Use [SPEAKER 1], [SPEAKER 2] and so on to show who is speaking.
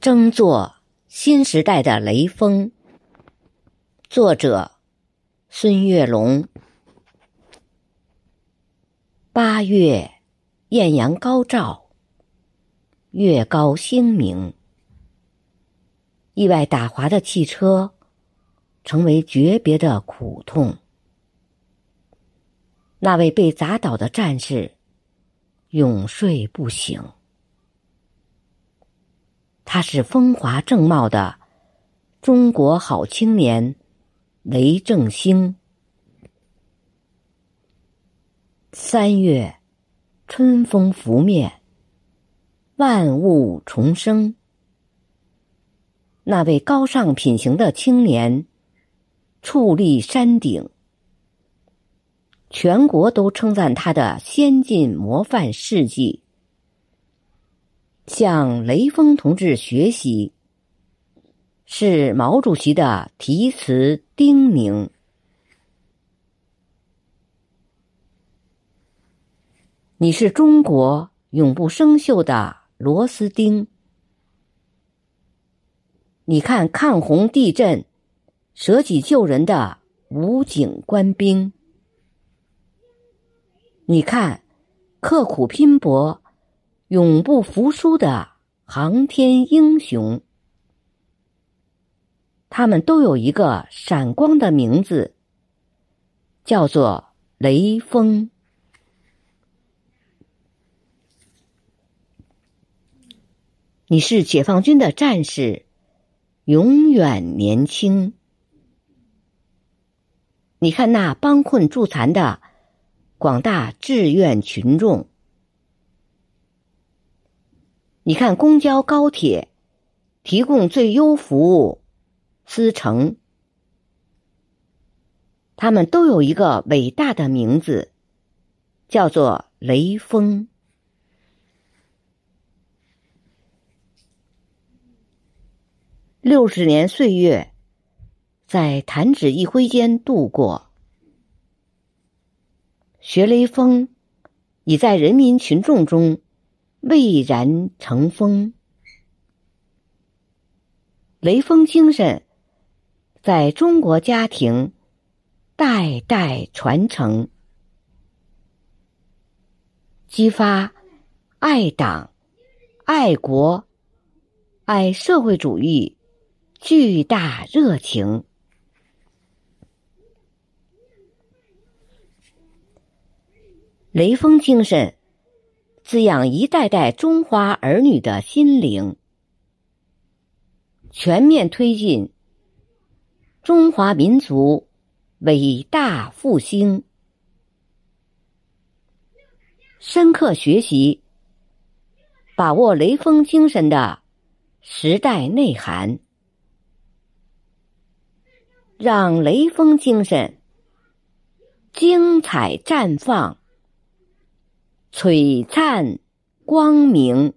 [SPEAKER 1] 争做新时代的雷锋。作者：孙月龙。八月，艳阳高照，月高星明。意外打滑的汽车，成为诀别的苦痛。那位被砸倒的战士，永睡不醒。他是风华正茂的中国好青年雷正兴。三月，春风拂面，万物重生。那位高尚品行的青年，矗立山顶，全国都称赞他的先进模范事迹。向雷锋同志学习，是毛主席的题词叮咛。你是中国永不生锈的螺丝钉。你看抗洪地震、舍己救人的武警官兵。你看刻苦拼搏。永不服输的航天英雄，他们都有一个闪光的名字，叫做雷锋。你是解放军的战士，永远年轻。你看那帮困助残的广大志愿群众。你看，公交、高铁提供最优服务，司乘，他们都有一个伟大的名字，叫做雷锋。六十年岁月，在弹指一挥间度过。学雷锋，已在人民群众中。蔚然成风，雷锋精神在中国家庭代代传承，激发爱党、爱国、爱社会主义巨大热情。雷锋精神。滋养一代代中华儿女的心灵，全面推进中华民族伟大复兴。深刻学习，把握雷锋精神的时代内涵，让雷锋精神精彩绽放。璀璨光明。